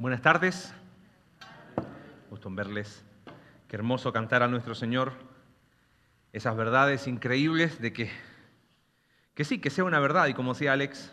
Buenas tardes. Gusto en verles. Qué hermoso cantar a nuestro Señor esas verdades increíbles de que, que sí, que sea una verdad y como decía Alex,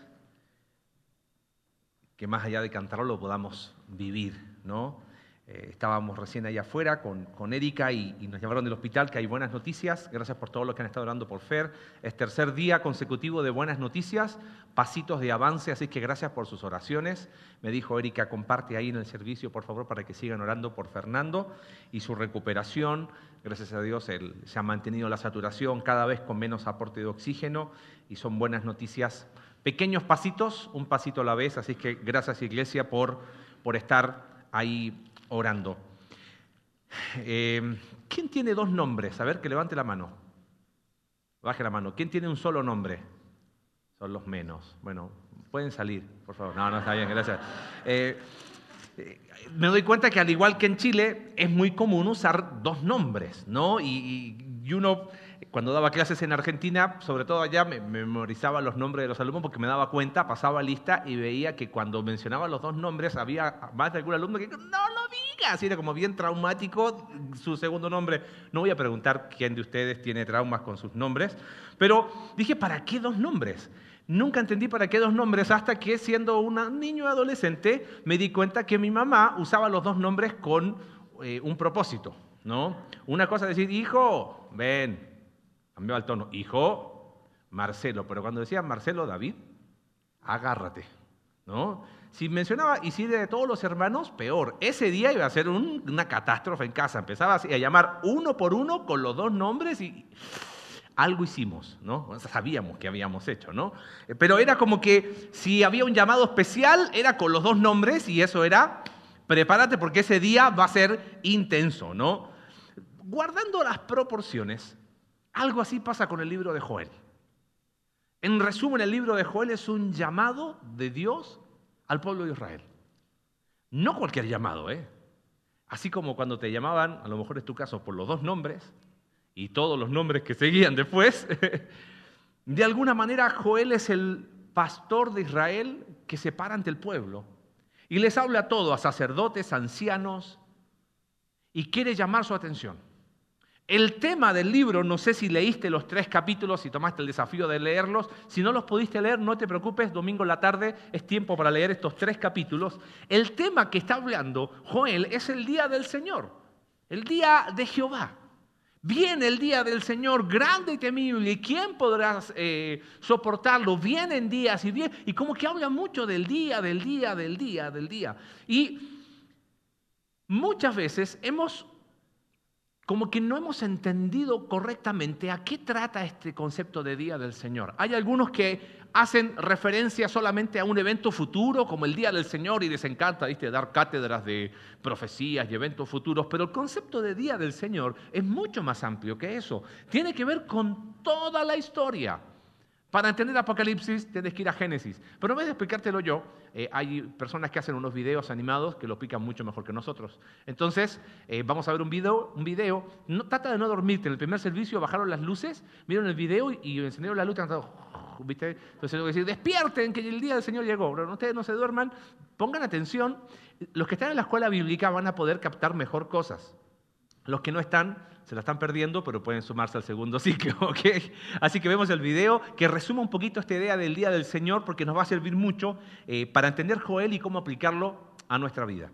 que más allá de cantarlo lo podamos vivir, ¿no? Eh, estábamos recién ahí afuera con, con Erika y, nos llamaron del hospital que hay buenas noticias. Gracias por todo lo que han estado orando por Fer. Es tercer día consecutivo de buenas noticias, pasitos de avance, así que gracias por sus oraciones. Me dijo Erika, comparte ahí en el servicio, por favor, para que sigan orando por Fernando y su recuperación. Gracias a Dios él, se ha mantenido la saturación cada vez con menos aporte de oxígeno y son buenas noticias. Pequeños pasitos, un pasito a la vez, así que gracias Iglesia por, por estar ahí orando. Eh, ¿Quién tiene dos nombres? A ver, que levante la mano. Baje la mano. ¿Quién tiene un solo nombre? Son los menos. Bueno, pueden salir, por favor. No, no está bien, gracias. Eh, eh, me doy cuenta que al igual que en Chile, es muy común usar dos nombres, ¿no? y uno cuando daba clases en Argentina, sobre todo allá, me, memorizaba los nombres de los alumnos porque me daba cuenta, pasaba lista y veía que cuando mencionaba los dos nombres había más de algún alumno que no lo digas, era como bien traumático su segundo nombre. No voy a preguntar quién de ustedes tiene traumas con sus nombres, pero dije, ¿para qué dos nombres? Nunca entendí para qué dos nombres hasta que siendo un niño adolescente me di cuenta que mi mamá usaba los dos nombres con eh, un propósito, ¿no? Una cosa es decir, hijo, ven, cambiaba el tono, hijo Marcelo, pero cuando decía Marcelo David, agárrate, ¿no? Si mencionaba Isidre de todos los hermanos, peor. Ese día iba a ser una catástrofe en casa. Empezaba a llamar uno por uno con los dos nombres y algo hicimos, ¿no? Sabíamos que habíamos hecho, ¿no? Pero era como que si había un llamado especial, era con los dos nombres y eso era, prepárate porque ese día va a ser intenso, ¿no? Guardando las proporciones, algo así pasa con el libro de Joel. En resumen, el libro de Joel es un llamado de Dios al pueblo de Israel. No cualquier llamado, ¿eh? Así como cuando te llamaban, a lo mejor es tu caso, por los dos nombres y todos los nombres que seguían después, de alguna manera Joel es el pastor de Israel que se para ante el pueblo y les habla a todos, a sacerdotes, ancianos, y quiere llamar su atención. El tema del libro, no sé si leíste los tres capítulos y tomaste el desafío de leerlos. Si no los pudiste leer, no te preocupes, domingo en la tarde es tiempo para leer estos tres capítulos. El tema que está hablando Joel es el día del Señor, el día de Jehová. Viene el día del Señor grande y temible. ¿Y quién podrá eh, soportarlo? Vienen días y días. Y como que habla mucho del día, del día, del día, del día. Y muchas veces hemos como que no hemos entendido correctamente a qué trata este concepto de Día del Señor. Hay algunos que hacen referencia solamente a un evento futuro, como el Día del Señor, y les encanta ¿viste? dar cátedras de profecías y eventos futuros, pero el concepto de Día del Señor es mucho más amplio que eso. Tiene que ver con toda la historia. Para entender Apocalipsis tienes que ir a Génesis. Pero en vez de explicártelo yo, eh, hay personas que hacen unos videos animados que lo explican mucho mejor que nosotros. Entonces, eh, vamos a ver un video. Un video. No, trata de no dormirte. En el primer servicio bajaron las luces, vieron el video y, encendieron la luz. ¿viste? Entonces, tengo que decir, despierten que el día del Señor llegó. Pero ustedes no se duerman, pongan atención. Los que están en la escuela bíblica van a poder captar mejor cosas. Los que no están, se la están perdiendo, pero pueden sumarse al segundo ciclo. Así que vemos el video que resume un poquito esta idea del Día del Señor porque nos va a servir mucho eh, para entender Joel y cómo aplicarlo a nuestra vida.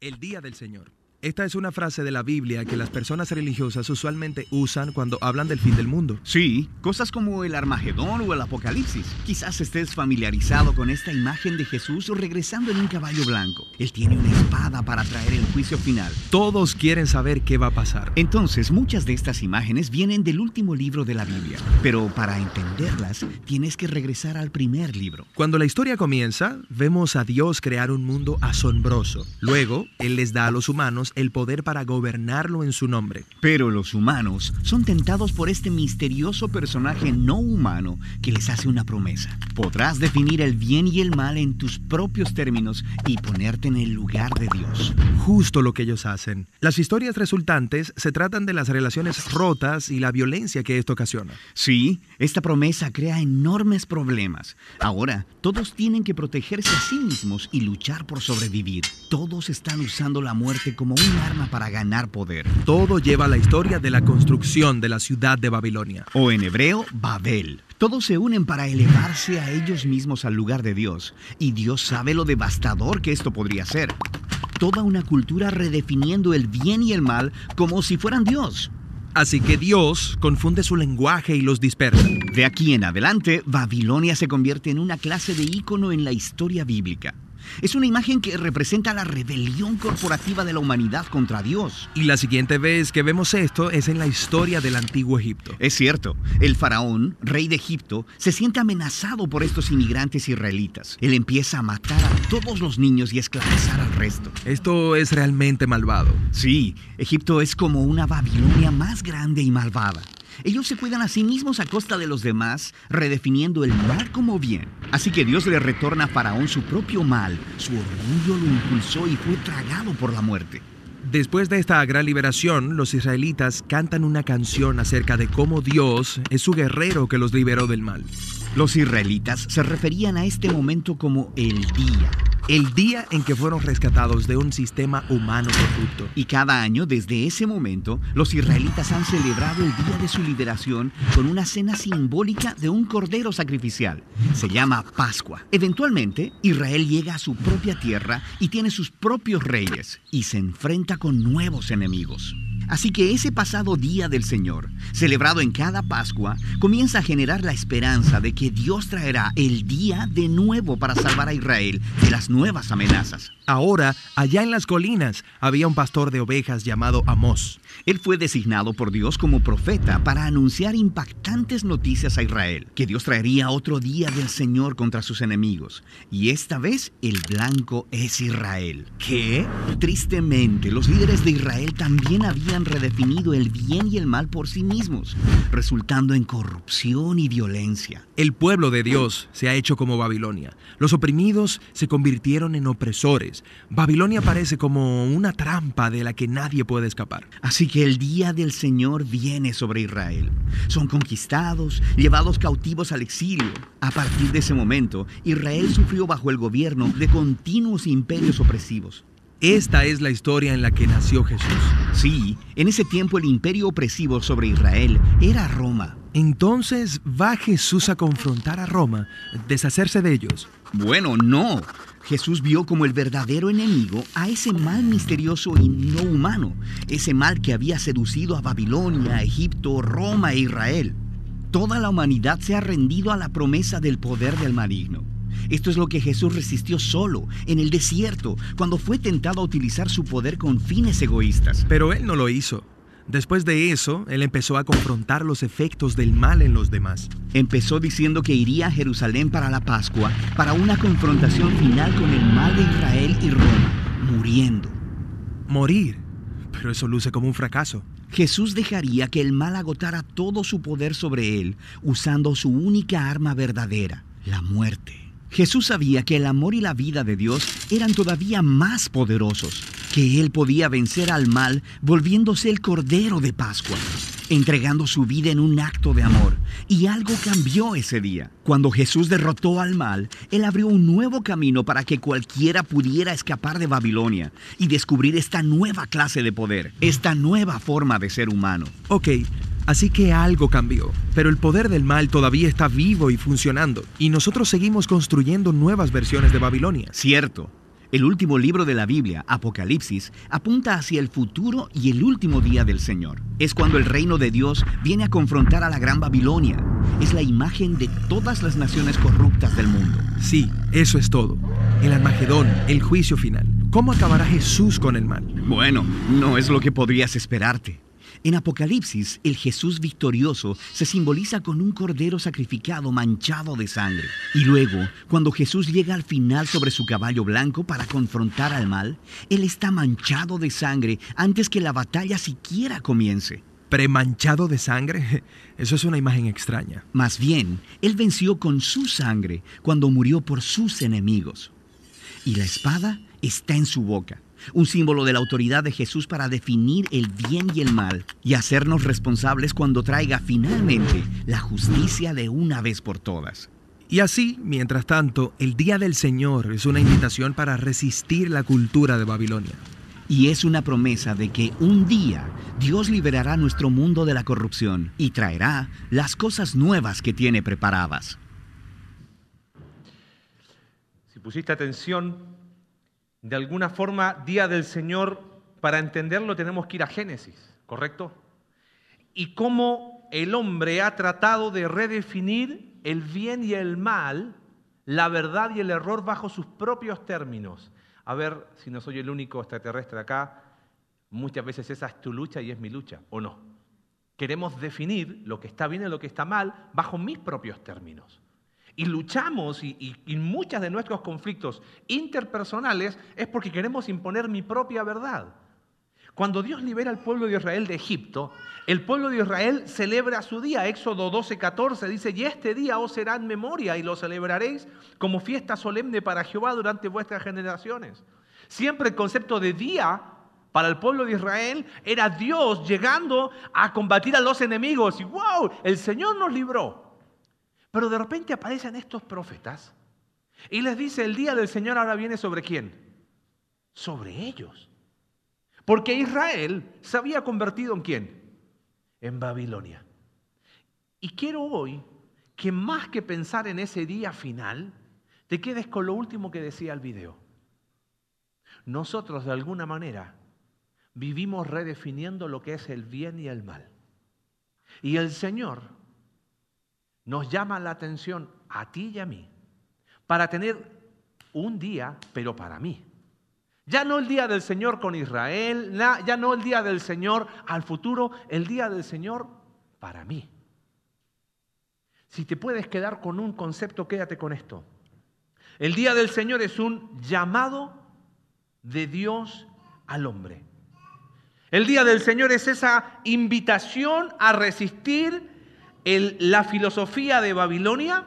El Día del Señor. Esta es una frase de la Biblia que las personas religiosas usualmente usan cuando hablan del fin del mundo. Sí, cosas como el Armagedón o el Apocalipsis. Quizás estés familiarizado con esta imagen de Jesús regresando en un caballo blanco. Él tiene una espada para traer el juicio final. Todos quieren saber qué va a pasar. Entonces, muchas de estas imágenes vienen del último libro de la Biblia. Pero para entenderlas, tienes que regresar al primer libro. Cuando la historia comienza, vemos a Dios crear un mundo asombroso. Luego, Él les da a los humanos el poder para gobernarlo en su nombre. Pero los humanos son tentados por este misterioso personaje no humano que les hace una promesa. Podrás definir el bien y el mal en tus propios términos y ponerte en el lugar de Dios. Justo lo que ellos hacen. Las historias resultantes se tratan de las relaciones rotas y la violencia que esto ocasiona. Sí, esta promesa crea enormes problemas. Ahora, todos tienen que protegerse a sí mismos y luchar por sobrevivir. Todos están usando la muerte como un arma para ganar poder. Todo lleva a la historia de la construcción de la ciudad de Babilonia. O en hebreo, Babel. Todos se unen para elevarse a ellos mismos al lugar de Dios. Y Dios sabe lo devastador que esto podría ser. Toda una cultura redefiniendo el bien y el mal como si fueran Dios. Así que Dios confunde su lenguaje y los dispersa. De aquí en adelante, Babilonia se convierte en una clase de ícono en la historia bíblica. Es una imagen que representa la rebelión corporativa de la humanidad contra Dios. Y la siguiente vez que vemos esto es en la historia del antiguo Egipto. Es cierto, el faraón, rey de Egipto, se siente amenazado por estos inmigrantes israelitas. Él empieza a matar a todos los niños y esclavizar al resto. Esto es realmente malvado. Sí, Egipto es como una Babilonia más grande y malvada. Ellos se cuidan a sí mismos a costa de los demás, redefiniendo el mal como bien. Así que Dios le retorna a Faraón su propio mal. Su orgullo lo impulsó y fue tragado por la muerte. Después de esta gran liberación, los israelitas cantan una canción acerca de cómo Dios es su guerrero que los liberó del mal. Los israelitas se referían a este momento como el día, el día en que fueron rescatados de un sistema humano corrupto. Y cada año, desde ese momento, los israelitas han celebrado el día de su liberación con una cena simbólica de un cordero sacrificial. Se llama Pascua. Eventualmente, Israel llega a su propia tierra y tiene sus propios reyes y se enfrenta con nuevos enemigos. Así que ese pasado día del Señor, celebrado en cada Pascua, comienza a generar la esperanza de que Dios traerá el día de nuevo para salvar a Israel de las nuevas amenazas. Ahora, allá en las colinas, había un pastor de ovejas llamado Amós. Él fue designado por Dios como profeta para anunciar impactantes noticias a Israel, que Dios traería otro día del Señor contra sus enemigos. Y esta vez el blanco es Israel. ¿Qué? Tristemente, los líderes de Israel también habían redefinido el bien y el mal por sí mismos, resultando en corrupción y violencia. El pueblo de Dios se ha hecho como Babilonia. Los oprimidos se convirtieron en opresores. Babilonia parece como una trampa de la que nadie puede escapar. Así que el día del Señor viene sobre Israel. Son conquistados, llevados cautivos al exilio. A partir de ese momento, Israel sufrió bajo el gobierno de continuos imperios opresivos. Esta es la historia en la que nació Jesús. Sí, en ese tiempo el imperio opresivo sobre Israel era Roma. Entonces va Jesús a confrontar a Roma, deshacerse de ellos. Bueno, no. Jesús vio como el verdadero enemigo a ese mal misterioso y no humano, ese mal que había seducido a Babilonia, Egipto, Roma e Israel. Toda la humanidad se ha rendido a la promesa del poder del maligno. Esto es lo que Jesús resistió solo, en el desierto, cuando fue tentado a utilizar su poder con fines egoístas. Pero él no lo hizo. Después de eso, él empezó a confrontar los efectos del mal en los demás. Empezó diciendo que iría a Jerusalén para la Pascua, para una confrontación final con el mal de Israel y Roma, muriendo. Morir. Pero eso luce como un fracaso. Jesús dejaría que el mal agotara todo su poder sobre él, usando su única arma verdadera, la muerte. Jesús sabía que el amor y la vida de Dios eran todavía más poderosos, que Él podía vencer al mal volviéndose el Cordero de Pascua, entregando su vida en un acto de amor. Y algo cambió ese día. Cuando Jesús derrotó al mal, Él abrió un nuevo camino para que cualquiera pudiera escapar de Babilonia y descubrir esta nueva clase de poder, esta nueva forma de ser humano. Ok, Así que algo cambió, pero el poder del mal todavía está vivo y funcionando, y nosotros seguimos construyendo nuevas versiones de Babilonia. Cierto. El último libro de la Biblia, Apocalipsis, apunta hacia el futuro y el último día del Señor. Es cuando el reino de Dios viene a confrontar a la gran Babilonia. Es la imagen de todas las naciones corruptas del mundo. Sí, eso es todo. El Armagedón, el juicio final. ¿Cómo acabará Jesús con el mal? Bueno, no es lo que podrías esperarte. En Apocalipsis, el Jesús victorioso se simboliza con un cordero sacrificado manchado de sangre. Y luego, cuando Jesús llega al final sobre su caballo blanco para confrontar al mal, Él está manchado de sangre antes que la batalla siquiera comience. ¿Premanchado de sangre? Eso es una imagen extraña. Más bien, Él venció con su sangre cuando murió por sus enemigos. Y la espada está en su boca un símbolo de la autoridad de Jesús para definir el bien y el mal y hacernos responsables cuando traiga finalmente la justicia de una vez por todas. Y así, mientras tanto, el Día del Señor es una invitación para resistir la cultura de Babilonia. Y es una promesa de que un día Dios liberará nuestro mundo de la corrupción y traerá las cosas nuevas que tiene preparadas. Si pusiste atención, de alguna forma, día del Señor, para entenderlo tenemos que ir a Génesis, ¿correcto? Y cómo el hombre ha tratado de redefinir el bien y el mal, la verdad y el error bajo sus propios términos. A ver si no soy el único extraterrestre acá, muchas veces esa es tu lucha y es mi lucha, ¿o no? Queremos definir lo que está bien y lo que está mal bajo mis propios términos y luchamos y, muchos de nuestros conflictos interpersonales es porque queremos imponer mi propia verdad. Cuando Dios libera al pueblo de Israel de Egipto, el pueblo de Israel celebra su día. Éxodo 12, 14 dice, y este día os será en memoria y lo celebraréis como fiesta solemne para Jehová durante vuestras generaciones. Siempre el concepto de día para el pueblo de Israel era Dios llegando a combatir a los enemigos. Y wow, el Señor nos libró. Pero de repente aparecen estos profetas y les dice, el día del Señor ahora viene sobre quién? Sobre ellos. Porque Israel se había convertido en quién? En Babilonia. Y quiero hoy que más que pensar en ese día final, te quedes con lo último que decía el video. Nosotros de alguna manera vivimos redefiniendo lo que es el bien y el mal. Y el Señor nos llama la atención a ti y a mí para tener un día, pero para mí. Ya no el día del Señor con Israel, ya no el día del Señor al futuro, el día del Señor para mí. Si te puedes quedar con un concepto, quédate con esto. El día del Señor es un llamado de Dios al hombre. El día del Señor es esa invitación a resistir la filosofía de Babilonia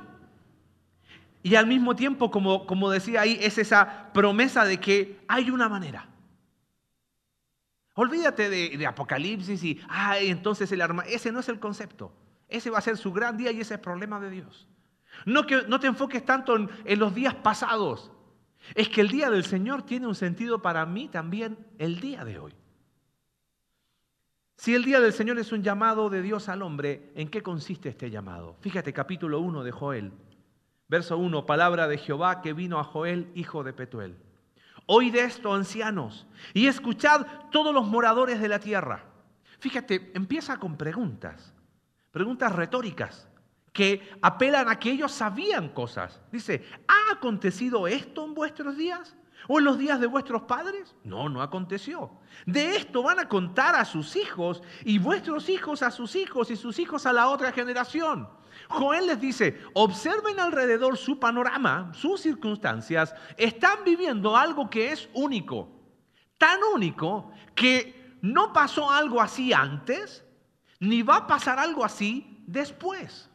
y al mismo tiempo, como, como decía ahí, es esa promesa de que hay una manera. Olvídate de, Apocalipsis y, ah, entonces el arma, ese no es el concepto. Ese va a ser su gran día y ese es el problema de Dios. No, que, no te enfoques tanto en los días pasados. Es que el día del Señor tiene un sentido para mí también el día de hoy. Si el día del Señor es un llamado de Dios al hombre, ¿en qué consiste este llamado? Fíjate, capítulo 1 de Joel, verso 1, palabra de Jehová que vino a Joel, hijo de Petuel. Oíd esto, ancianos, y escuchad todos los moradores de la tierra. Fíjate, empieza con preguntas, preguntas retóricas, que apelan a que ellos sabían cosas. Dice, ¿ha acontecido esto en vuestros días? ¿O en los días de vuestros padres? No, no aconteció. De esto van a contar a sus hijos y vuestros hijos a sus hijos y sus hijos a la otra generación. Joel les dice, observen alrededor su panorama, sus circunstancias, están viviendo algo que es único, tan único que no pasó algo así antes, ni va a pasar algo así después.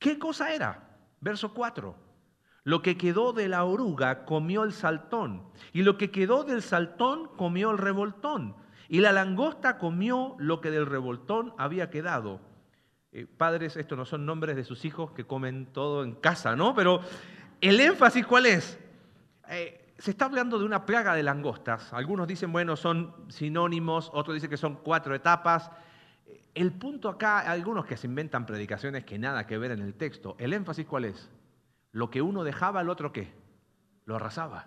¿Qué cosa era? Verso 4. Lo que quedó de la oruga comió el saltón, y lo que quedó del saltón comió el revoltón, y la langosta comió lo que del revoltón había quedado. Eh, padres, estos no son nombres de sus hijos que comen todo en casa, ¿no? Pero el énfasis, ¿cuál es? Eh, se está hablando de una plaga de langostas. Algunos dicen, bueno, son sinónimos, otros dicen que son cuatro etapas. El punto acá, algunos que se inventan predicaciones que nada que ver en el texto, el énfasis, ¿cuál es? Lo que uno dejaba, el otro qué? Lo arrasaba.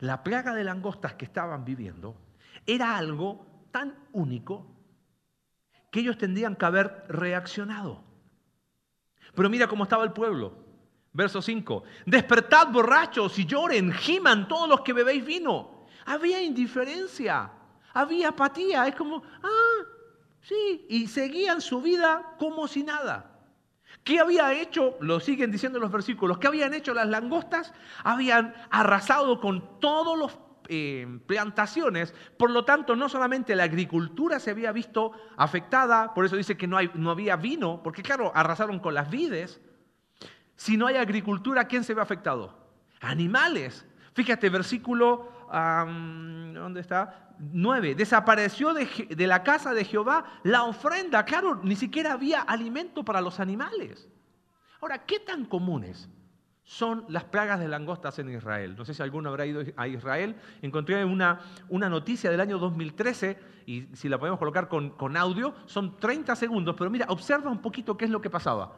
La plaga de langostas que estaban viviendo era algo tan único que ellos tendrían que haber reaccionado. Pero mira cómo estaba el pueblo. Verso 5. Despertad borrachos y lloren, giman todos los que bebéis vino. Había indiferencia, había apatía. Es como, ah, Sí, y seguían su vida como si nada. ¿Qué había hecho? Lo siguen diciendo los versículos. ¿Qué habían hecho las langostas? Habían arrasado con todos los eh, plantaciones, por lo tanto no solamente la agricultura se había visto afectada, por eso dice que no, hay, no había vino, porque claro, arrasaron con las vides, si no hay agricultura, ¿quién se ve afectado? Animales. Fíjate, versículo, ¿dónde está? 9. Desapareció de, la casa de Jehová la ofrenda. Claro, ni siquiera había alimento para los animales. Ahora, ¿qué tan comunes son las plagas de langostas en Israel. No sé si alguno habrá ido a Israel. Encontré una, una noticia del año 2013 y si la podemos colocar con, con audio, son 30 segundos, pero mira, observa un poquito qué es lo que pasaba.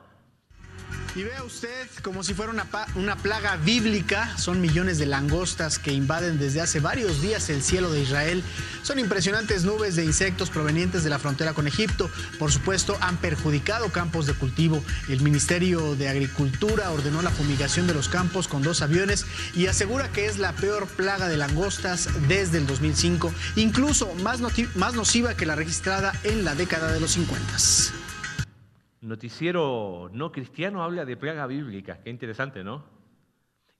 Y vea usted como si fuera una, una, plaga bíblica, son millones de langostas que invaden desde hace varios días el cielo de Israel. Son impresionantes nubes de insectos provenientes de la frontera con Egipto. Por supuesto, han perjudicado campos de cultivo. El Ministerio de Agricultura ordenó la fumigación de los campos con dos aviones y asegura que es la peor plaga de langostas desde el 2005, incluso más, más nociva que la registrada en la década de los 50 noticiero no cristiano habla de plaga bíblica. Qué interesante, ¿no?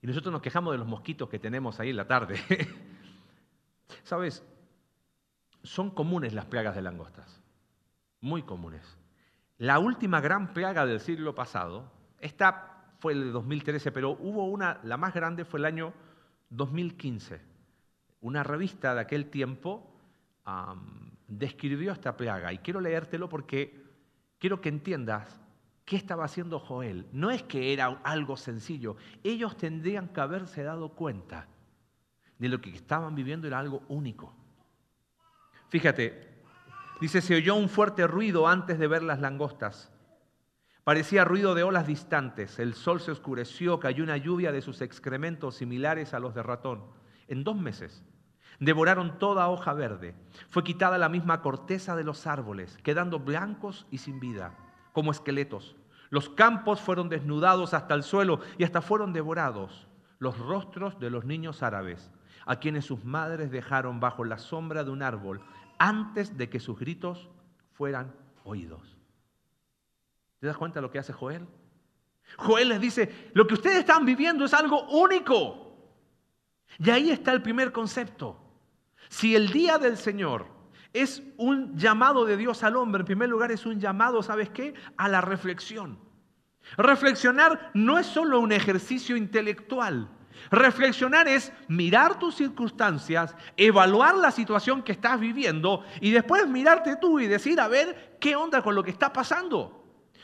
Y nosotros nos quejamos de los mosquitos que tenemos ahí en la tarde. ¿Sabes? Son comunes las plagas de langostas. Muy comunes. La última gran plaga del siglo pasado, esta fue el de 2013, pero hubo una, la más grande fue el año 2015. Una revista de aquel tiempo describió esta plaga. Y quiero leértelo porque quiero que entiendas qué estaba haciendo Joel. No es que era algo sencillo. Ellos tendrían que haberse dado cuenta de lo que estaban viviendo era algo único. Fíjate, dice, se oyó un fuerte ruido antes de ver las langostas. Parecía ruido de olas distantes. El sol se oscureció, cayó una lluvia de sus excrementos similares a los de ratón. En dos meses Devoraron toda hoja verde. Fue quitada la misma corteza de los árboles, quedando blancos y sin vida, como esqueletos. Los campos fueron desnudados hasta el suelo y hasta fueron devorados los rostros de los niños árabes, a quienes sus madres dejaron bajo la sombra de un árbol antes de que sus gritos fueran oídos. ¿Te das cuenta de lo que hace Joel? Joel les dice, lo que ustedes están viviendo es algo único. Y ahí está el primer concepto. Si el día del Señor es un llamado de Dios al hombre, en primer lugar es un llamado, ¿sabes qué? A la reflexión. Reflexionar no es solo un ejercicio intelectual. Reflexionar es mirar tus circunstancias, evaluar la situación que estás viviendo y después mirarte tú y decir, a ver, ¿qué onda con lo que está pasando?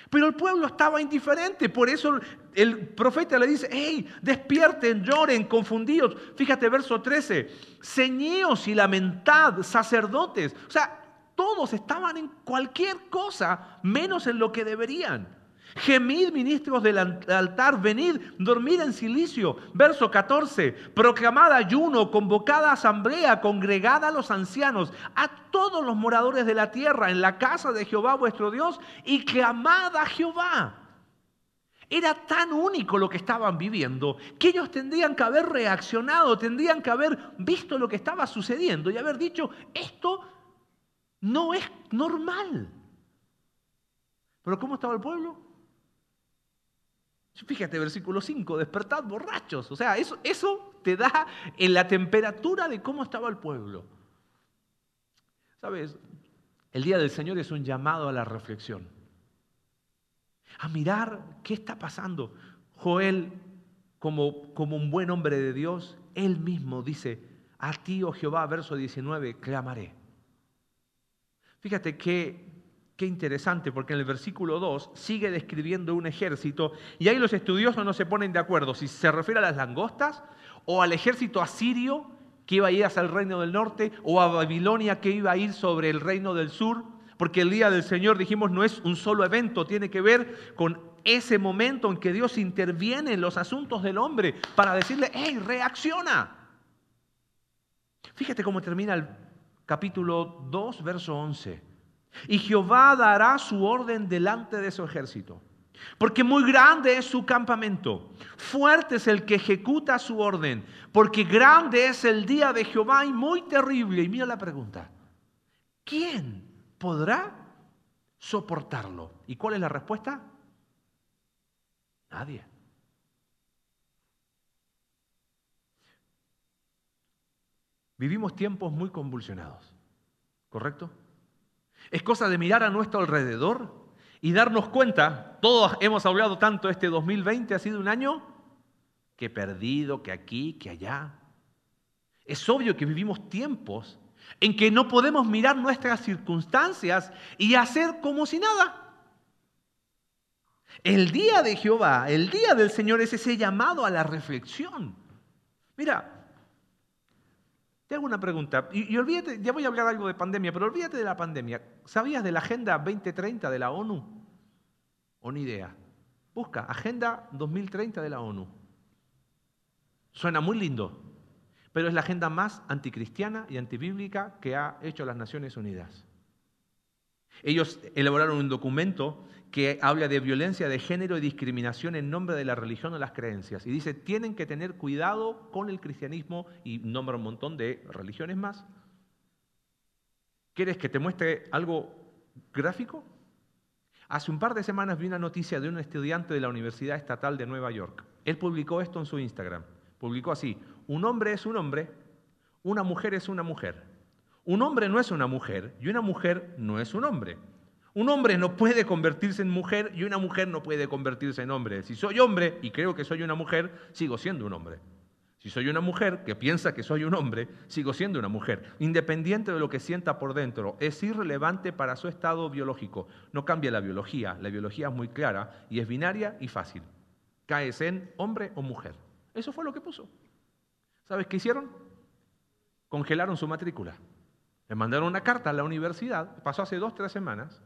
Pero el pueblo estaba indiferente, por eso el profeta le dice, hey, despierten, lloren, confundidos. Fíjate verso 13, ceñíos y lamentad, sacerdotes. O sea, todos estaban en cualquier cosa, menos en lo que deberían. Gemid, ministros del altar, venid, dormid en silicio. Verso 14, proclamad ayuno, convocada asamblea, congregada a los ancianos, a todos los moradores de la tierra, en la casa de Jehová vuestro Dios, y clamad a Jehová. Era tan único lo que estaban viviendo que ellos tendrían que haber reaccionado, tendrían que haber visto lo que estaba sucediendo y haber dicho, esto no es normal. Pero ¿cómo estaba el pueblo? Fíjate, versículo 5, despertad borrachos. O sea, eso, eso te da en la temperatura de cómo estaba el pueblo. ¿Sabes? El día del Señor es un llamado a la reflexión. A mirar qué está pasando. Joel, como, como un buen hombre de Dios, él mismo dice, a ti, oh Jehová, verso 19, clamaré. Fíjate que Qué interesante, porque en el versículo 2 sigue describiendo un ejército y ahí los estudiosos no se ponen de acuerdo si se refiere a las langostas o al ejército asirio que iba a ir hacia el reino del norte o a Babilonia que iba a ir sobre el reino del sur, porque el día del Señor, dijimos, no es un solo evento, tiene que ver con ese momento en que Dios interviene en los asuntos del hombre para decirle, hey, reacciona. Fíjate cómo termina el capítulo 2, verso 11. Y Jehová dará su orden delante de su ejército. Porque muy grande es su campamento, fuerte es el que ejecuta su orden, porque grande es el día de Jehová y muy terrible. Y mira la pregunta, ¿quién podrá soportarlo. ¿Y cuál es la respuesta? Nadie. Vivimos tiempos muy convulsionados, ¿correcto? Es cosa de mirar a nuestro alrededor y darnos cuenta, todos hemos hablado tanto, este 2020 ha sido un año que perdido, que aquí, que allá. Es obvio que vivimos tiempos en que no podemos mirar nuestras circunstancias y hacer como si nada. El día de Jehová, el día del Señor es ese llamado a la reflexión. Mira, te hago una pregunta, y, olvídate, ya voy a hablar algo de pandemia, pero olvídate de la pandemia. ¿Sabías de la Agenda 2030 de la ONU? O ni idea. Busca, Agenda 2030 de la ONU. Suena muy lindo, pero es la agenda más anticristiana y antibíblica que ha hecho las Naciones Unidas. Ellos elaboraron un documento que habla de violencia de género y discriminación en nombre de la religión o las creencias. Y dice, tienen que tener cuidado con el cristianismo y nombra un montón de religiones más. ¿Quieres que te muestre algo gráfico? Hace un par de semanas vi una noticia de un estudiante de la Universidad Estatal de Nueva York. Él publicó esto en su Instagram. Publicó así, un hombre es un hombre, una mujer es una mujer. Un hombre no es una mujer y una mujer no es un hombre. Un hombre no puede convertirse en mujer y una mujer no puede convertirse en hombre. Si soy hombre y creo que soy una mujer, sigo siendo un hombre. Si soy una mujer que piensa que soy un hombre, sigo siendo una mujer. Independiente de lo que sienta por dentro, es irrelevante para su estado biológico. No cambia la biología. La biología es muy clara y es binaria y fácil. Caes en hombre o mujer. Eso fue lo que puso. ¿Sabes qué hicieron? Congelaron su matrícula. Le mandaron una carta a la universidad, pasó hace dos, tres semanas,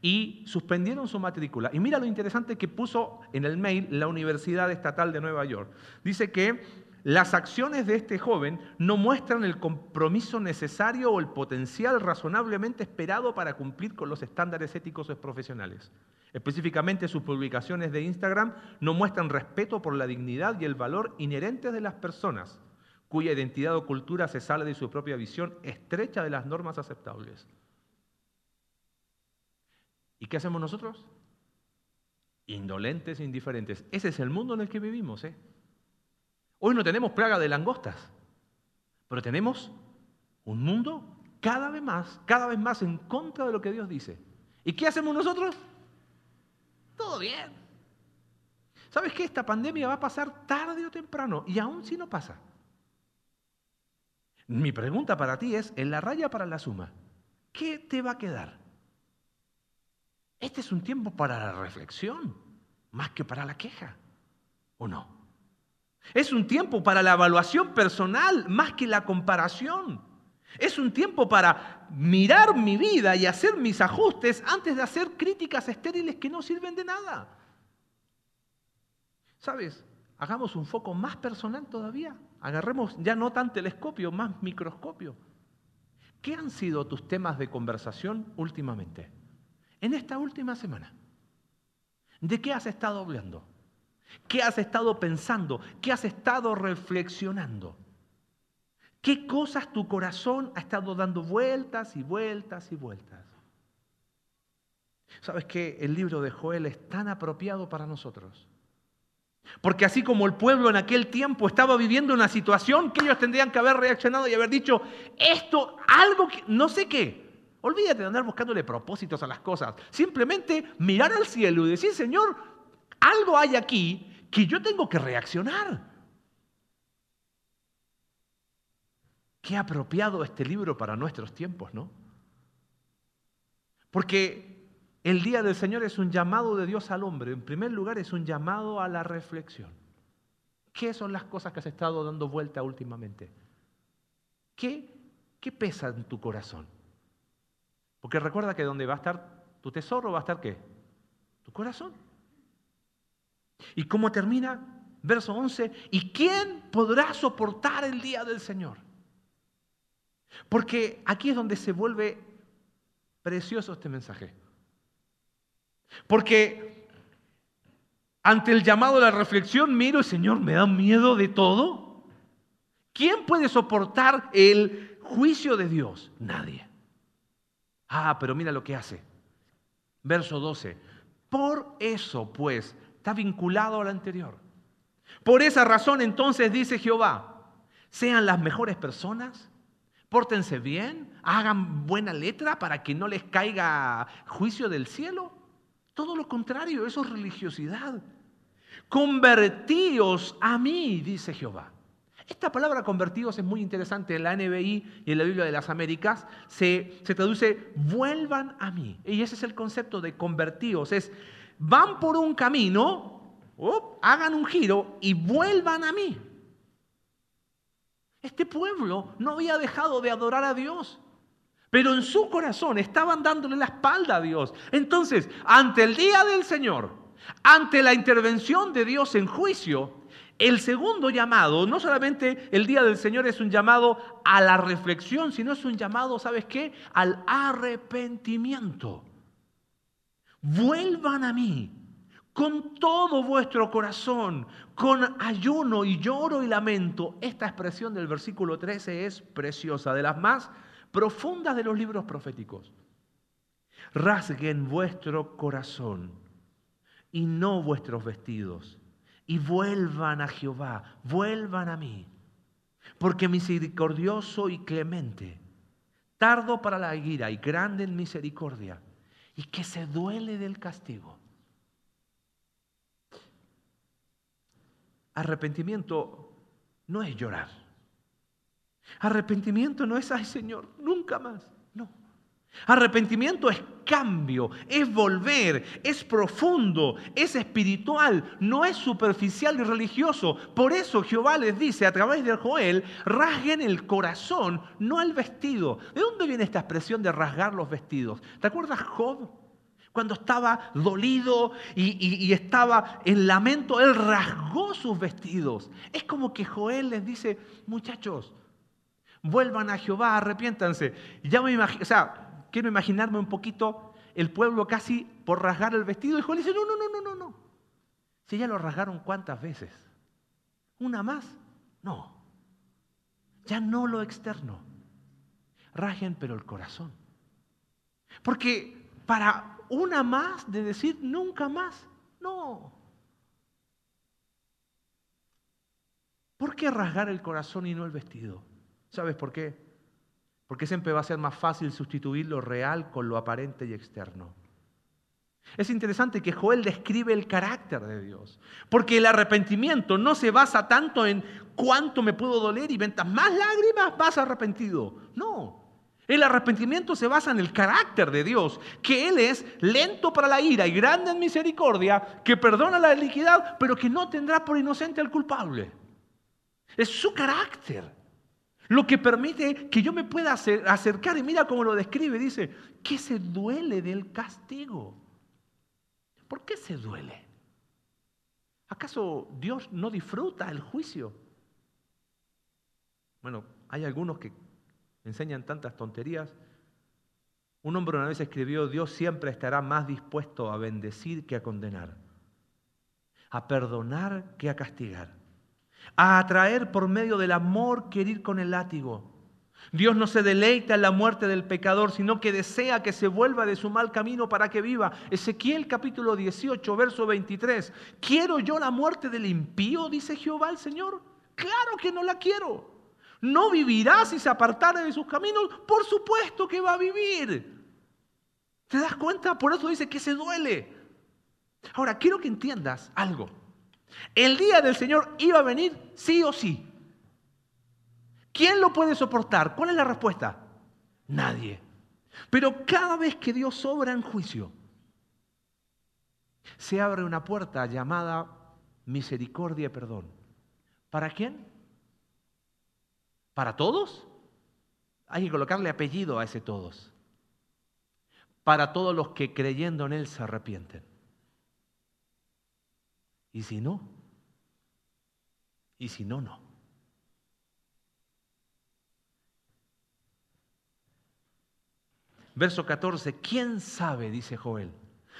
y suspendieron su matrícula. Y mira lo interesante que puso en el mail la Universidad Estatal de Nueva York. Dice que las acciones de este joven no muestran el compromiso necesario o el potencial razonablemente esperado para cumplir con los estándares éticos profesionales. Específicamente sus publicaciones de Instagram no muestran respeto por la dignidad y el valor inherentes de las personas, cuya identidad o cultura se sale de su propia visión estrecha de las normas aceptables. ¿Y qué hacemos nosotros? Indolentes e indiferentes. Ese es el mundo en el que vivimos. ¿eh? Hoy no tenemos plaga de langostas, pero tenemos un mundo cada vez más, cada vez más en contra de lo que Dios dice. ¿Y qué hacemos nosotros? Todo bien. ¿Sabes qué? Esta pandemia va a pasar tarde o temprano y aún si no pasa. Mi pregunta para ti es, en la raya para la suma, ¿qué te va a quedar? Este es un tiempo para la reflexión, más que para la queja, ¿o no? Es un tiempo para la evaluación personal, más que la comparación. Es un tiempo para mirar mi vida y hacer mis ajustes antes de hacer críticas estériles que no sirven de nada. ¿Sabes? Hagamos un foco más personal todavía. Agarremos ya no tan telescopio, más microscopio. ¿Qué han sido tus temas de conversación últimamente? en esta última semana? ¿De qué has estado hablando? ¿Qué has estado pensando? ¿Qué has estado reflexionando? ¿Qué cosas tu corazón ha estado dando vueltas y vueltas y vueltas? ¿Sabes que el libro de Joel es tan apropiado para nosotros? Porque así como el pueblo en aquel tiempo estaba viviendo una situación que ellos tendrían que haber reaccionado y haber dicho, esto, algo que, no sé qué, Olvídate de andar buscándole propósitos a las cosas. Simplemente mirar al cielo y decir, Señor, algo hay aquí que yo tengo que reaccionar. Qué apropiado este libro para nuestros tiempos, ¿no? Porque el día del Señor es un llamado de Dios al hombre. En primer lugar, es un llamado a la reflexión. ¿Qué son las cosas que has estado dando vuelta últimamente? ¿Qué, qué pesa en tu corazón? Porque recuerda que donde va a estar tu tesoro va a estar qué? Tu corazón. ¿Y cómo termina? Verso 11. ¿Y quién podrá soportar el día del Señor? Porque aquí es donde se vuelve precioso este mensaje. Porque ante el llamado a la reflexión, miro, Señor, me da miedo de todo. ¿Quién puede soportar el juicio de Dios? Nadie. Ah, pero mira lo que hace. Verso 12. Por eso, pues, está vinculado al anterior. Por esa razón, entonces, dice Jehová, sean las mejores personas, pórtense bien, hagan buena letra para que no les caiga juicio del cielo. Todo lo contrario, eso es religiosidad. Convertíos a mí, dice Jehová. Esta palabra convertidos es muy interesante. En la NBI y en la Biblia de las Américas se, se traduce vuelvan a mí. Y ese es el concepto de convertidos. Es van por un camino, hagan un giro y vuelvan a mí. Este pueblo no había dejado de adorar a Dios, pero en su corazón estaban dándole la espalda a Dios. Entonces, ante el día del Señor, ante la intervención de Dios en juicio, el segundo llamado, no solamente el día del Señor es un llamado a la reflexión, sino es un llamado, ¿sabes qué? Al arrepentimiento. Vuelvan a mí con todo vuestro corazón, con ayuno y lloro y lamento. Esta expresión del versículo 13 es preciosa, de las más profundas de los libros proféticos. Rasguen vuestro corazón y no vuestros vestidos y vuelvan a Jehová, vuelvan a mí, porque misericordioso y clemente, tardo para la ira y grande en misericordia, y que se duele del castigo. Arrepentimiento no es llorar. Arrepentimiento no es, ay Señor, nunca más. Arrepentimiento es cambio, es volver, es profundo, es espiritual, no es superficial y religioso. Por eso Jehová les dice a través de Joel, rasguen el corazón, no el vestido. ¿De dónde viene esta expresión de rasgar los vestidos? ¿Te acuerdas Job? Cuando estaba dolido y, y estaba en lamento, él rasgó sus vestidos. Es como que Joel les dice, muchachos, vuelvan a Jehová, arrepiéntanse. Ya me imagino, o sea, quiero imaginarme un poquito el pueblo casi por rasgar el vestido. Y Joel dice, no, no, no, no, no, no. Si ya lo rasgaron cuántas veces. ¿Una más? No. Ya no lo externo. Rasguen pero el corazón. Porque para una más de decir nunca más, no. ¿Por qué rasgar el corazón y no el vestido? ¿Sabes por qué? Porque siempre va a ser más fácil sustituir lo real con lo aparente y externo. Es interesante que Joel describe el carácter de Dios, porque el arrepentimiento no se basa tanto en cuánto me puedo doler y ventas más lágrimas, más arrepentido. No, el arrepentimiento se basa en el carácter de Dios, que Él es lento para la ira y grande en misericordia, que perdona la iniquidad, pero que no tendrá por inocente al culpable. Es su carácter. Lo que permite que yo me pueda acercar y mira cómo lo describe, dice, que se duele del castigo. ¿Por qué se duele? ¿Acaso Dios no disfruta el juicio? Bueno, hay algunos que enseñan tantas tonterías. Un hombre una vez escribió, Dios siempre estará más dispuesto a bendecir que a condenar, a perdonar que a castigar a atraer por medio del amor que con el látigo. Dios no se deleita en la muerte del pecador, sino que desea que se vuelva de su mal camino para que viva. Ezequiel capítulo 18, verso 23. ¿Quiero yo la muerte del impío? Dice Jehová el Señor. Claro que no la quiero. No vivirá si se apartara de sus caminos. Por supuesto que va a vivir. ¿Te das cuenta? Por eso dice que se duele. Ahora, quiero que entiendas algo. El día del Señor iba a venir sí o sí. ¿Quién lo puede soportar? ¿Cuál es la respuesta? Nadie. Pero cada vez que Dios obra en juicio, se abre una puerta llamada misericordia y perdón. ¿Para quién? ¿Para todos? Hay que colocarle apellido a ese todos. Para todos los que creyendo en Él se arrepienten. ¿Y si no? ¿Y si no, no? Verso 14, ¿quién sabe? dice Joel.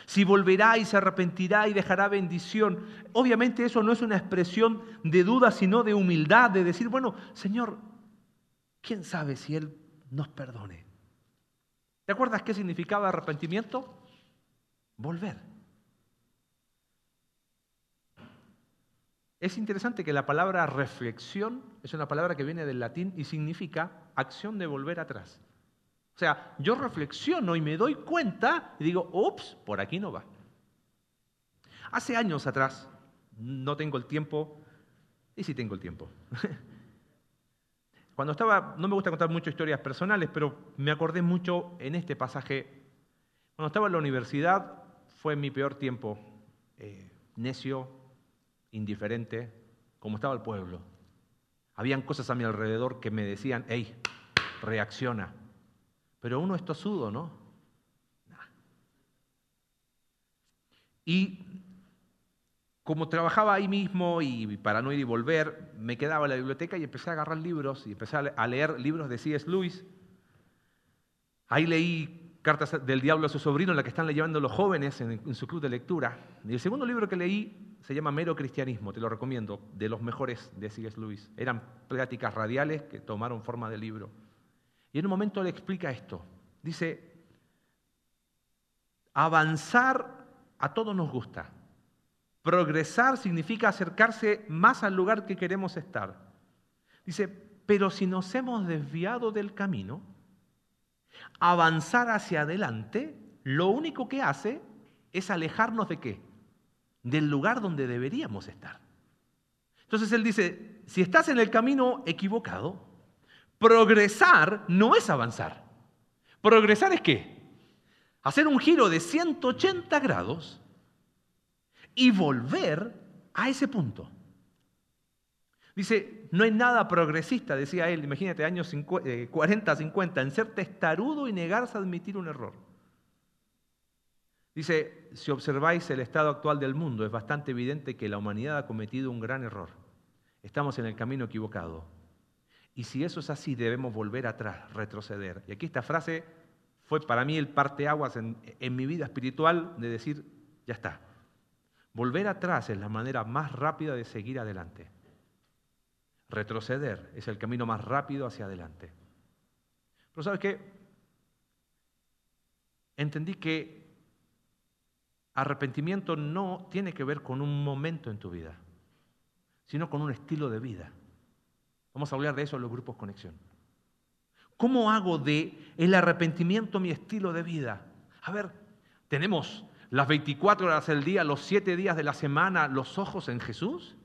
Si volverá y se arrepentirá y dejará bendición. Obviamente eso no es una expresión de duda, sino de humildad, de decir, bueno, Señor, ¿quién sabe si Él nos perdone? ¿Te acuerdas qué significaba arrepentimiento? volver. Es interesante que la palabra reflexión es una palabra que viene del latín y significa acción de volver atrás. O sea, yo reflexiono y me doy cuenta y digo, ups, por aquí no va. Hace años atrás, no tengo el tiempo, y sí tengo el tiempo. Cuando estaba, no me gusta contar mucho historias personales, pero me acordé mucho en este pasaje. Cuando estaba en la universidad fue mi peor tiempo, eh, necio, indiferente, como estaba el pueblo. Habían cosas a mi alrededor que me decían, hey, reacciona. Pero uno es tosudo, ¿no? Y como trabajaba ahí mismo y para no ir y volver, me quedaba en la biblioteca y empecé a agarrar libros y empecé a leer libros de C.S. Lewis. Ahí leí Cartas del Diablo a su sobrino, la que están leyendo los jóvenes en, su club de lectura. Y el segundo libro que leí se llama Mero Cristianismo, te lo recomiendo, de los mejores de C.S. Lewis. Eran pláticas radiales que tomaron forma de libro. Y en un momento le explica esto. Dice, avanzar a todos nos gusta. Progresar significa acercarse más al lugar que queremos estar. Dice, pero si nos hemos desviado del camino, avanzar hacia adelante, lo único que hace es alejarnos de qué? Del lugar donde deberíamos estar. Entonces él dice, si estás en el camino equivocado, progresar no es avanzar. Progresar es qué? Hacer un giro de 180 grados y volver a ese punto. Dice, no hay nada progresista, decía él, imagínate, años 40, 50, eh, en ser testarudo y negarse a admitir un error. Dice, si observáis el estado actual del mundo, es bastante evidente que la humanidad ha cometido un gran error. Estamos en el camino equivocado. Y si eso es así, debemos volver atrás, retroceder. Y aquí esta frase fue para mí el parteaguas en, en mi vida espiritual de decir, ya está, Volver atrás es la manera más rápida de seguir adelante. Retroceder es el camino más rápido hacia adelante. Pero ¿sabes qué? Entendí que arrepentimiento no tiene que ver con un momento en tu vida, sino con un estilo de vida. Vamos a hablar de eso en los grupos Conexión. ¿Cómo hago de el arrepentimiento mi estilo de vida? A ver, tenemos las 24 horas del día, los 7 días de la semana, los ojos en Jesús?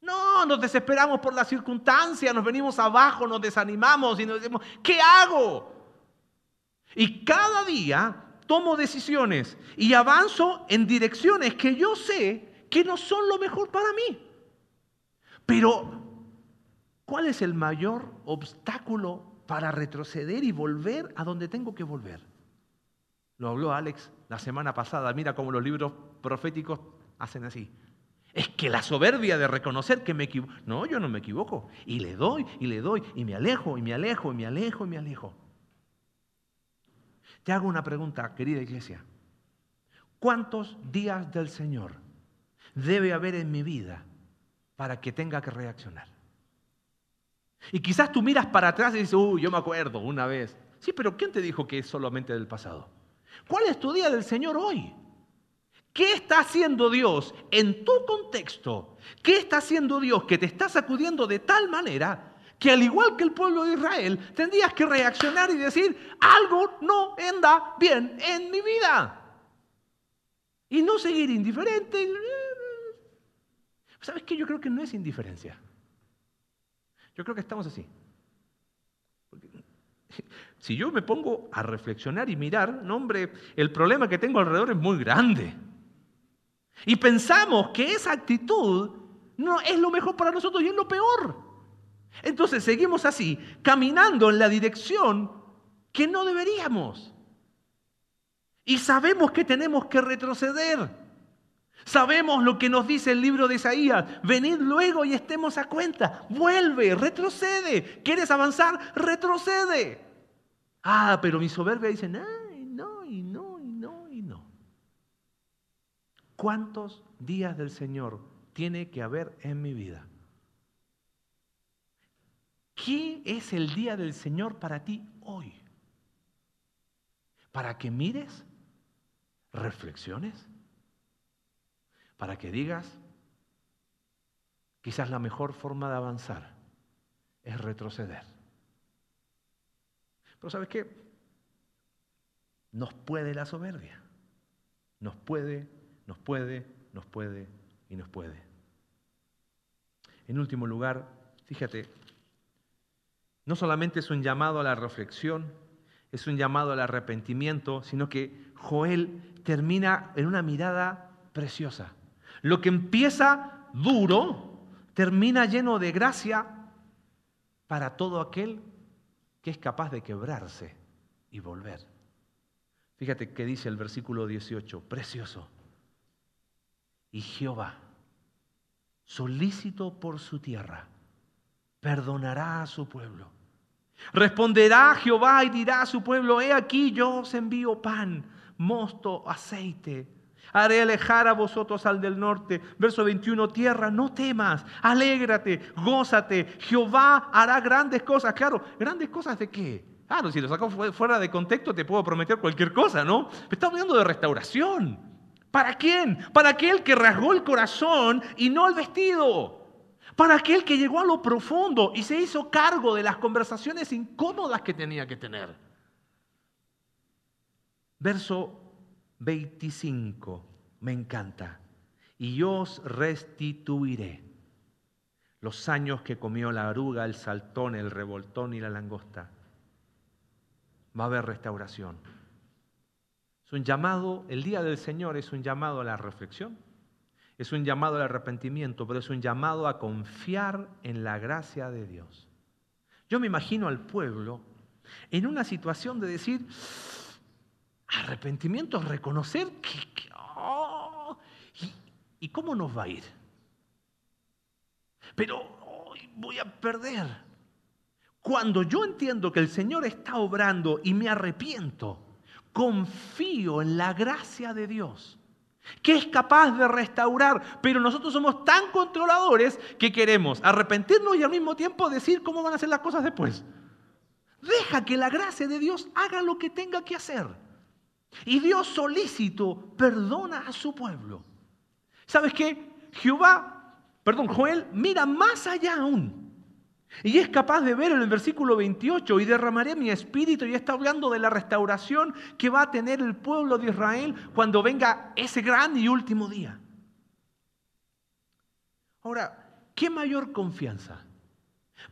No, nos desesperamos por la circunstancia, nos venimos abajo, nos desanimamos y nos decimos, ¿qué hago? Y cada día tomo decisiones y avanzo en direcciones que yo sé que no son lo mejor para mí. Pero, ¿cuál es el mayor obstáculo para retroceder y volver a donde tengo que volver? Lo habló Alex la semana pasada. Mira cómo los libros proféticos hacen así. Es que la soberbia de reconocer que me equivoco. No, yo no me equivoco. Y le doy, y le doy, y me alejo, y me alejo, y me alejo, y me alejo. Te hago una pregunta, querida iglesia. ¿Cuántos días del Señor debe haber en mi vida para que tenga que reaccionar? Y quizás tú miras para atrás y dices, uy, yo me acuerdo una vez. Sí, pero ¿quién te dijo que es solamente del pasado? ¿Cuál es tu día del Señor hoy? ¿Qué está haciendo Dios en tu contexto? ¿Qué está haciendo Dios que te está sacudiendo de tal manera que al igual que el pueblo de Israel tendrías que reaccionar y decir, algo no anda bien en mi vida? Y no seguir indiferente. ¿Sabes qué? Yo creo que no es indiferencia. Yo creo que estamos así. Si yo me pongo a reflexionar y mirar, no hombre, el problema que tengo alrededor es muy grande. Y pensamos que esa actitud no es lo mejor para nosotros y es lo peor. Entonces seguimos así, caminando en la dirección que no deberíamos. Y sabemos que tenemos que retroceder. Sabemos lo que nos dice el libro de Isaías. Venid luego y estemos a cuenta. Vuelve, retrocede. ¿Quieres avanzar? Retrocede. Ah, pero mi soberbia dice, no, y no, y no, y no, y no. ¿Cuántos días del Señor tiene que haber en mi vida? ¿Qué es el día del Señor para ti hoy? Para que mires, reflexiones, para que digas, quizás la mejor forma de avanzar es retroceder. Pero ¿sabes qué? Nos puede la soberbia. Nos puede, nos puede, nos puede y nos puede. En último lugar, fíjate, no solamente es un llamado a la reflexión, es un llamado al arrepentimiento, sino que Joel termina en una mirada preciosa. Lo que empieza duro, termina lleno de gracia para todo aquel que es capaz de quebrarse y volver. Fíjate que dice el versículo 18, precioso. Y Jehová, solícito por su tierra, perdonará a su pueblo. Responderá Jehová y dirá a su pueblo, he aquí yo os envío pan, mosto, aceite. Haré alejar a vosotros al del norte. Verso 21, tierra, no temas, alégrate, gózate. Jehová hará grandes cosas. Claro, grandes cosas de qué? Claro, si lo saco fuera de contexto te puedo prometer cualquier cosa, ¿no? Pero estamos hablando de restauración. ¿Para quién? Para aquel que rasgó el corazón y no el vestido. Para aquel que llegó a lo profundo y se hizo cargo de las conversaciones incómodas que tenía que tener. Verso 25, me encanta. Y yo os restituiré los años que comió la aruga, el saltón, el revoltón y la langosta va a haber restauración. Es un llamado, el día del Señor es un llamado a la reflexión, es un llamado al arrepentimiento, pero es un llamado a confiar en la gracia de Dios. Yo me imagino al pueblo en una situación de decir, arrepentimiento, reconocer que... Oh, y, cómo nos va a ir? Pero voy a perder. Cuando yo entiendo que el Señor está obrando y me arrepiento, confío en la gracia de Dios, que es capaz de restaurar, pero nosotros somos tan controladores que queremos arrepentirnos y al mismo tiempo decir cómo van a ser las cosas después. Deja que la gracia de Dios haga lo que tenga que hacer. Y Dios solícito perdona a su pueblo. ¿Sabes qué? Jehová, perdón, Joel mira más allá aún. Y es capaz de ver en el versículo 28, y derramaré mi espíritu, y está hablando de la restauración que va a tener el pueblo de Israel cuando venga ese gran y último día. Ahora, ¿qué mayor confianza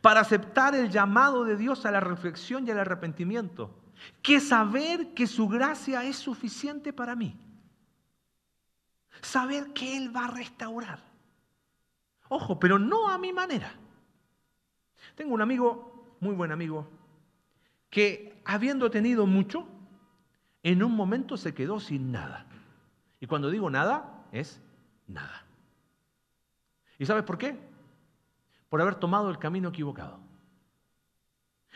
para aceptar el llamado de Dios a la reflexión y al arrepentimiento que saber que su gracia es suficiente para mí? Saber que Él va a restaurar. Ojo, pero no a mi manera tengo un amigo, muy buen amigo, que habiendo tenido mucho, en un momento se quedó sin nada. Y cuando digo nada, es nada. ¿Y sabes por qué? Por haber tomado el camino equivocado.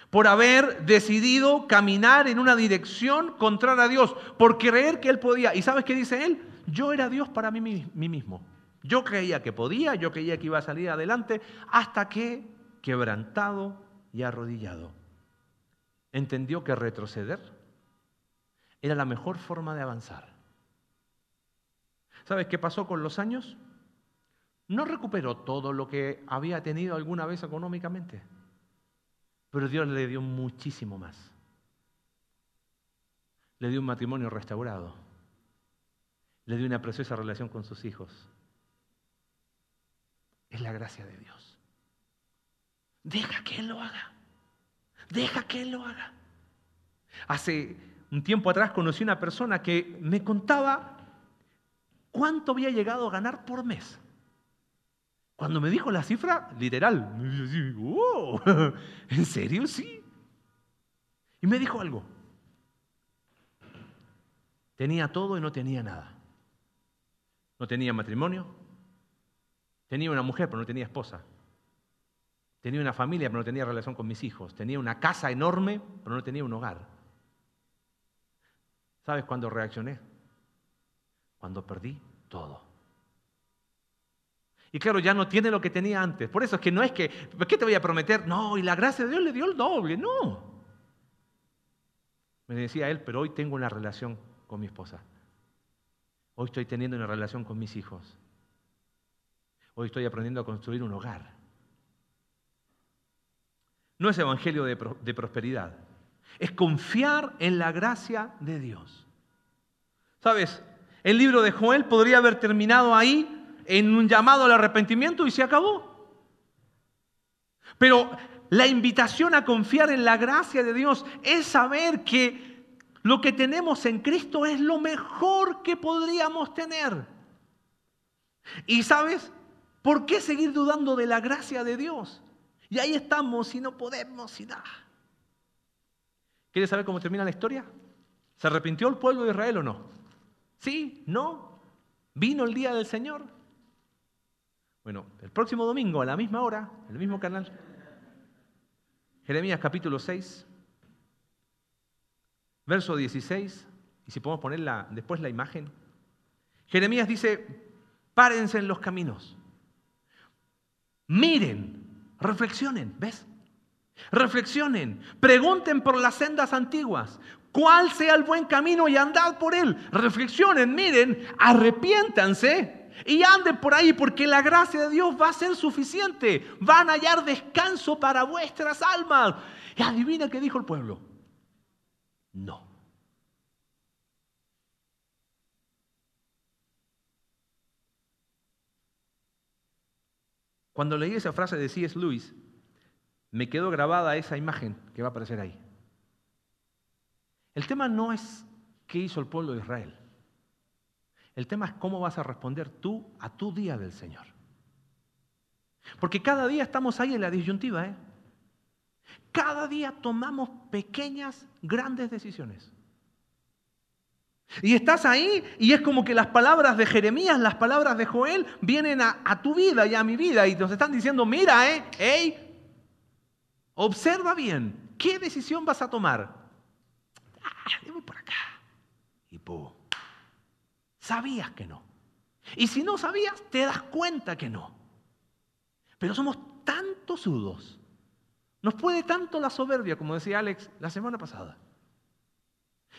Por haber decidido caminar en una dirección contraria a Dios. Por creer que Él podía. ¿Y sabes qué dice Él? Yo era Dios para mí, mí mismo. Yo creía que podía, yo creía que iba a salir adelante, hasta que quebrantado y arrodillado, entendió que retroceder era la mejor forma de avanzar. ¿Sabes qué pasó con los años? No recuperó todo lo que había tenido alguna vez económicamente, pero Dios le dio muchísimo más. Le dio un matrimonio restaurado, le dio una preciosa relación con sus hijos. Es la gracia de Dios. Deja que Él lo haga. Deja que Él lo haga. Hace un tiempo atrás conocí una persona que me contaba cuánto había llegado a ganar por mes. Cuando me dijo la cifra, literal, wow, ¿en serio? Sí. Y me dijo algo. Tenía todo y no tenía nada. No tenía matrimonio. Tenía una mujer, pero no tenía esposa. Tenía una familia, pero no tenía relación con mis hijos. Tenía una casa enorme, pero no tenía un hogar. ¿Sabes cuándo reaccioné? Cuando perdí todo. Y claro, ya no tiene lo que tenía antes. Por eso es que no es que, ¿qué te voy a prometer? No, y la gracia de Dios le dio el doble. No. Me decía él, pero hoy tengo una relación con mi esposa. Hoy estoy teniendo una relación con mis hijos. Hoy estoy aprendiendo a construir un hogar. No es evangelio de, de prosperidad, es confiar en la gracia de Dios. ¿Sabes? El libro de Joel podría haber terminado ahí en un llamado al arrepentimiento y se acabó. Pero la invitación a confiar en la gracia de Dios es saber que lo que tenemos en Cristo es lo mejor que podríamos tener. Y sabes, ¿por qué seguir dudando de la gracia de Dios? Y ahí estamos y no podemos y nada. ¿Quieres saber cómo termina la historia? ¿Se arrepintió el pueblo de Israel o no? ¿Sí? ¿No? ¿Vino el día del Señor? Bueno, el próximo domingo a la misma hora, en el mismo canal, Jeremías capítulo 6, verso 16, y si podemos poner después la imagen. Jeremías dice, párense en los caminos, miren, reflexionen, ¿ves? Reflexionen, pregunten por las sendas antiguas, cuál sea el buen camino y andad por él. Reflexionen, miren, arrepiéntanse y anden por ahí porque la gracia de Dios va a ser suficiente. Van a hallar descanso para vuestras almas. Y adivina qué dijo el pueblo. No. Cuando leí esa frase de C.S. Lewis, me quedó grabada esa imagen que va a aparecer ahí. El tema no es qué hizo el pueblo de Israel. El tema es cómo vas a responder tú a tu día del Señor. Porque cada día estamos ahí en la disyuntiva. ¿eh? Cada día tomamos pequeñas, grandes decisiones. Y estás ahí y es como que las palabras de Jeremías, las palabras de Joel vienen a, tu vida y a mi vida y nos están diciendo, mira, eh, hey, observa bien, ¿qué decisión vas a tomar? Ah, voy por acá. Y pum. Sabías que no. Y si no sabías, te das cuenta que no. Pero somos tan tosudos. Nos puede tanto la soberbia, como decía Alex la semana pasada,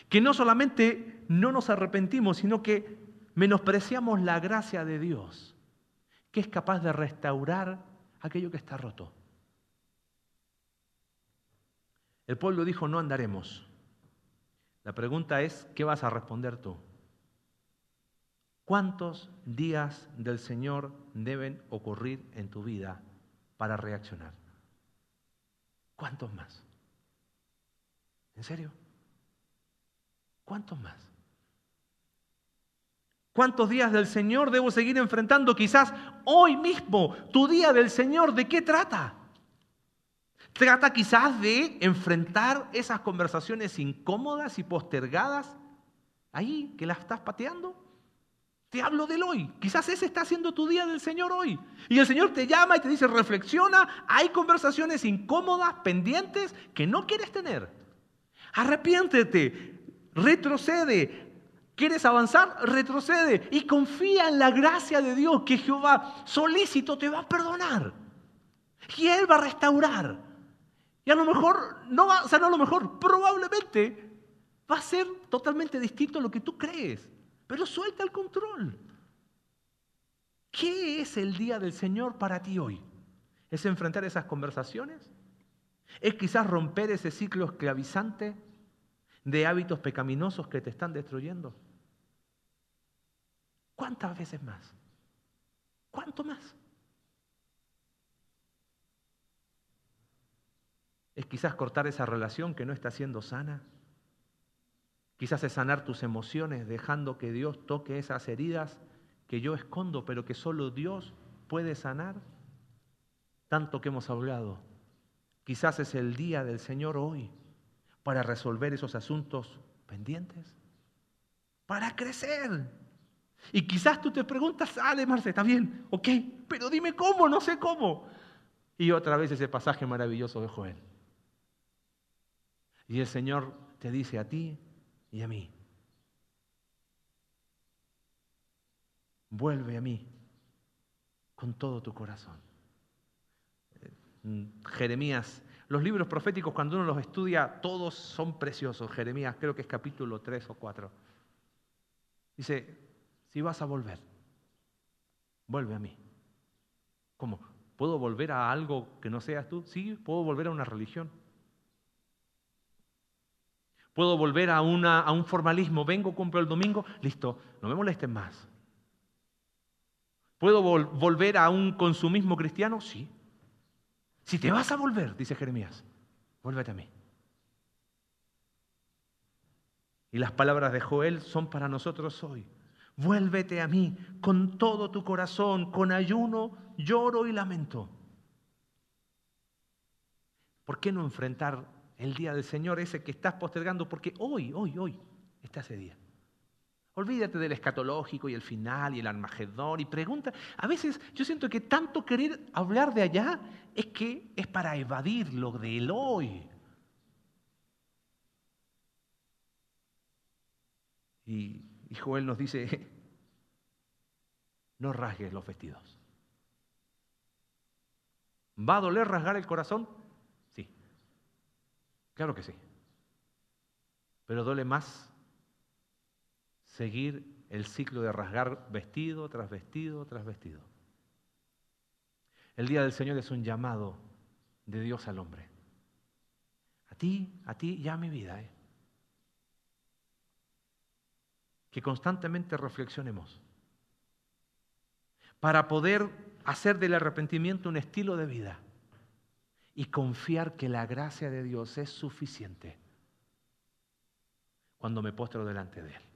que no solamente no nos arrepentimos, sino que menospreciamos la gracia de Dios, que es capaz de restaurar aquello que está roto. El pueblo dijo, no andaremos. La pregunta es, ¿qué vas a responder tú? ¿Cuántos días del Señor deben ocurrir en tu vida para reaccionar? ¿Cuántos más? ¿En serio? ¿Cuántos más? ¿Cuántos días del Señor debo seguir enfrentando? Quizás hoy mismo, tu día del Señor, ¿de qué trata? Trata quizás de enfrentar esas conversaciones incómodas y postergadas ahí que las estás pateando. Te hablo del hoy. Quizás ese está siendo tu día del Señor hoy. Y el Señor te llama y te dice, reflexiona, hay conversaciones incómodas, pendientes, que no quieres tener. Arrepiéntete, retrocede. ¿Quieres avanzar? Retrocede y confía en la gracia de Dios que Jehová solícito te va a perdonar. Y Él va a restaurar. Y a lo mejor, no va, o sea, no a lo mejor, probablemente va a ser totalmente distinto a lo que tú crees. Pero suelta el control. ¿Qué es el día del Señor para ti hoy? ¿Es enfrentar esas conversaciones? ¿Es quizás romper ese ciclo esclavizante de hábitos pecaminosos que te están destruyendo? ¿Cuántas veces más? ¿Cuánto más? ¿Es quizás cortar esa relación que no está siendo sana? Quizás es sanar tus emociones dejando que Dios toque esas heridas que yo escondo, pero que solo Dios puede sanar. Tanto que hemos hablado. Quizás es el día del Señor hoy para resolver esos asuntos pendientes, para crecer. Y quizás tú te preguntas, sale Marce, está bien, ok, pero dime cómo, no sé cómo. Y otra vez ese pasaje maravilloso de Joel. Y el Señor te dice a ti, y a mí. Vuelve a mí con todo tu corazón. Eh, Jeremías, los libros proféticos cuando uno los estudia, todos son preciosos. Jeremías creo que es capítulo 3 o 4. Dice, Si vas a volver, vuelve a mí. ¿Cómo? ¿Puedo volver a algo que no seas tú? Sí, puedo volver a una religión. Puedo volver a, una, a un formalismo. Vengo, cumplo el domingo, listo, no me molesten más. ¿Puedo volver a un consumismo cristiano? Sí. Si te vas a volver, dice Jeremías, vuélvete a mí. Y las palabras de Joel son para nosotros hoy. Vuélvete a mí con todo tu corazón, con ayuno, lloro y lamento. ¿Por qué no enfrentar el día del Señor ese que estás postergando? Porque hoy, hoy, hoy está ese día. Olvídate del escatológico y el final y el armagedón y pregunta. A veces yo siento que tanto querer hablar de allá es que es para evadir lo del hoy. Y, Joel nos dice, no rasgues los vestidos. ¿Va a doler rasgar el corazón? Sí. Claro que sí. Pero duele más seguir el ciclo de rasgar vestido tras vestido tras vestido. El día del Señor es un llamado de Dios al hombre. A ti, a ti y a mi vida. ¿eh? que constantemente reflexionemos para poder hacer del arrepentimiento un estilo de vida y confiar que la gracia de Dios es suficiente cuando me postro delante de Él.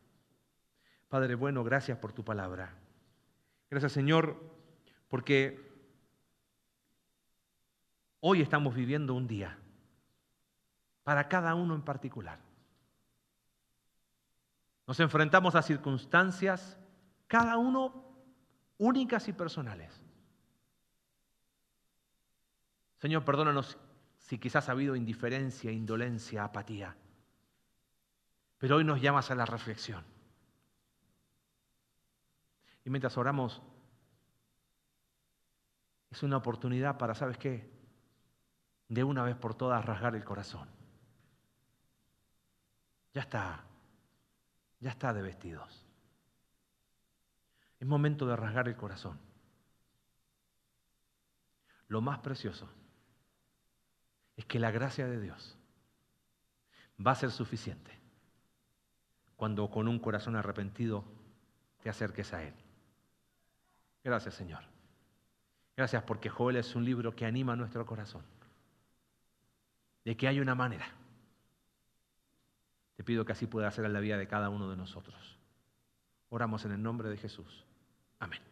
Padre bueno, gracias por tu palabra. Gracias Señor, porque hoy estamos viviendo un día para cada uno en particular nos enfrentamos a circunstancias, cada uno únicas y personales. Señor, perdónanos si quizás ha habido indiferencia, indolencia, apatía. Pero hoy nos llamas a la reflexión. Y mientras oramos, es una oportunidad para, ¿sabes qué? De una vez por todas rasgar el corazón. Ya está ya está de vestidos. Es momento de rasgar el corazón. Lo más precioso es que la gracia de Dios va a ser suficiente cuando con un corazón arrepentido te acerques a Él. Gracias Señor. Gracias porque Joel es un libro que anima nuestro corazón. De que hay una manera te pido que así pueda ser en la vida de cada uno de nosotros. Oramos en el nombre de Jesús. Amén.